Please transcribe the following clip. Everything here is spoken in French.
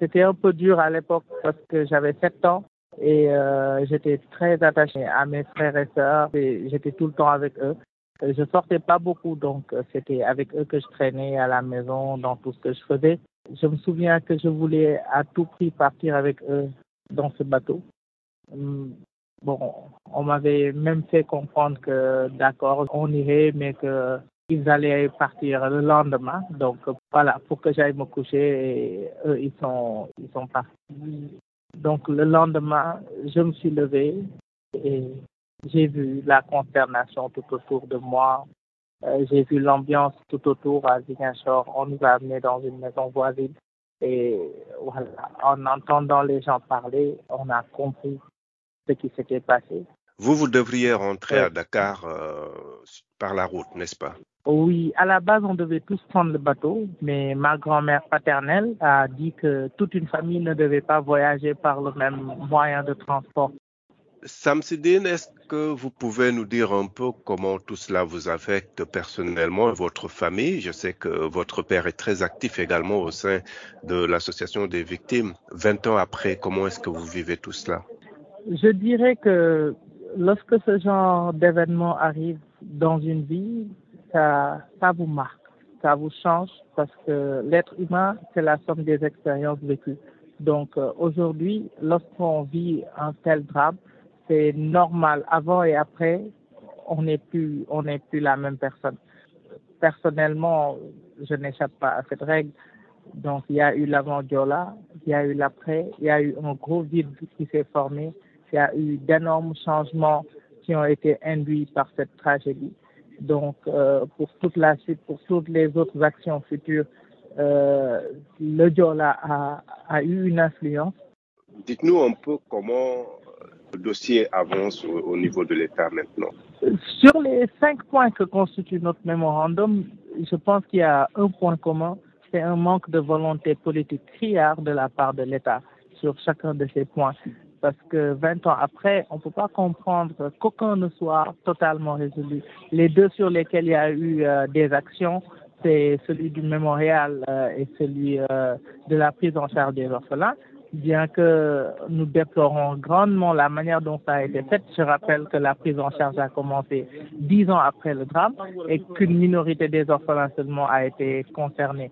C'était un peu dur à l'époque parce que j'avais 7 ans et euh, j'étais très attachée à mes frères et sœurs j'étais tout le temps avec eux. Je sortais pas beaucoup, donc euh, c'était avec eux que je traînais à la maison dans tout ce que je faisais. Je me souviens que je voulais à tout prix partir avec eux dans ce bateau. Hum, bon, on m'avait même fait comprendre que d'accord, on irait, mais que ils allaient partir le lendemain. Donc voilà, pour que j'aille me coucher, et eux, ils sont, ils sont partis. Donc le lendemain, je me suis levée et j'ai vu la consternation tout autour de moi. Euh, j'ai vu l'ambiance tout autour à Ziguinchor. On nous a amenés dans une maison voisine. Et voilà, en entendant les gens parler, on a compris ce qui s'était passé. Vous, vous devriez rentrer à Dakar euh, par la route, n'est-ce pas? Oui, à la base, on devait tous prendre le bateau, mais ma grand-mère paternelle a dit que toute une famille ne devait pas voyager par le même moyen de transport. Samsidine, est-ce que vous pouvez nous dire un peu comment tout cela vous affecte personnellement, votre famille? Je sais que votre père est très actif également au sein de l'association des victimes. 20 ans après, comment est-ce que vous vivez tout cela? Je dirais que lorsque ce genre d'événement arrive dans une vie, ça, ça vous marque, ça vous change parce que l'être humain, c'est la somme des expériences vécues. Donc euh, aujourd'hui, lorsqu'on vit un tel drame, c'est normal. Avant et après, on n'est plus, on n'est plus la même personne. Personnellement, je n'échappe pas à cette règle. Donc, il y a eu l'avant Diola, il y a eu l'après, il y a eu un gros vide qui s'est formé, il y a eu d'énormes changements qui ont été induits par cette tragédie. Donc, euh, pour toute la suite, pour toutes les autres actions futures, euh, le Diola a, a eu une influence. Dites-nous un peu comment le dossier avance au, niveau de l'État maintenant Sur les cinq points que constitue notre mémorandum, je pense qu'il y a un point commun, c'est un manque de volonté politique criard de la part de l'État sur chacun de ces points. Parce que 20 ans après, on ne peut pas comprendre qu'aucun ne soit totalement résolu. Les deux sur lesquels il y a eu euh, des actions, c'est celui du mémorial euh, et celui euh, de la prise en charge des orphelins bien que nous déplorons grandement la manière dont ça a été fait. Je rappelle que la prise en charge a commencé dix ans après le drame et qu'une minorité des orphelins seulement a été concernée.